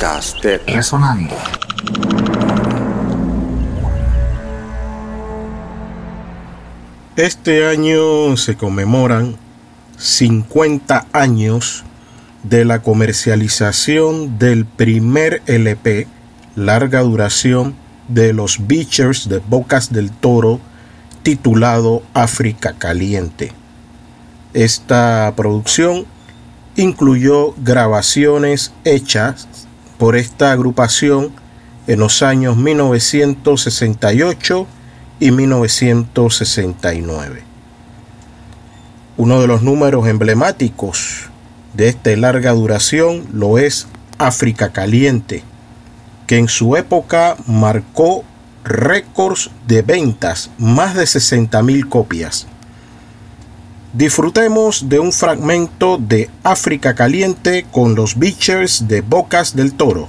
Podcast de Resonando. Este año se conmemoran 50 años de la comercialización del primer LP larga duración de los Beachers de Bocas del Toro titulado África Caliente. Esta producción incluyó grabaciones hechas por esta agrupación en los años 1968 y 1969. Uno de los números emblemáticos de esta larga duración lo es África Caliente, que en su época marcó récords de ventas, más de 60.000 copias. Disfrutemos de un fragmento de África Caliente con los Beachers de Bocas del Toro.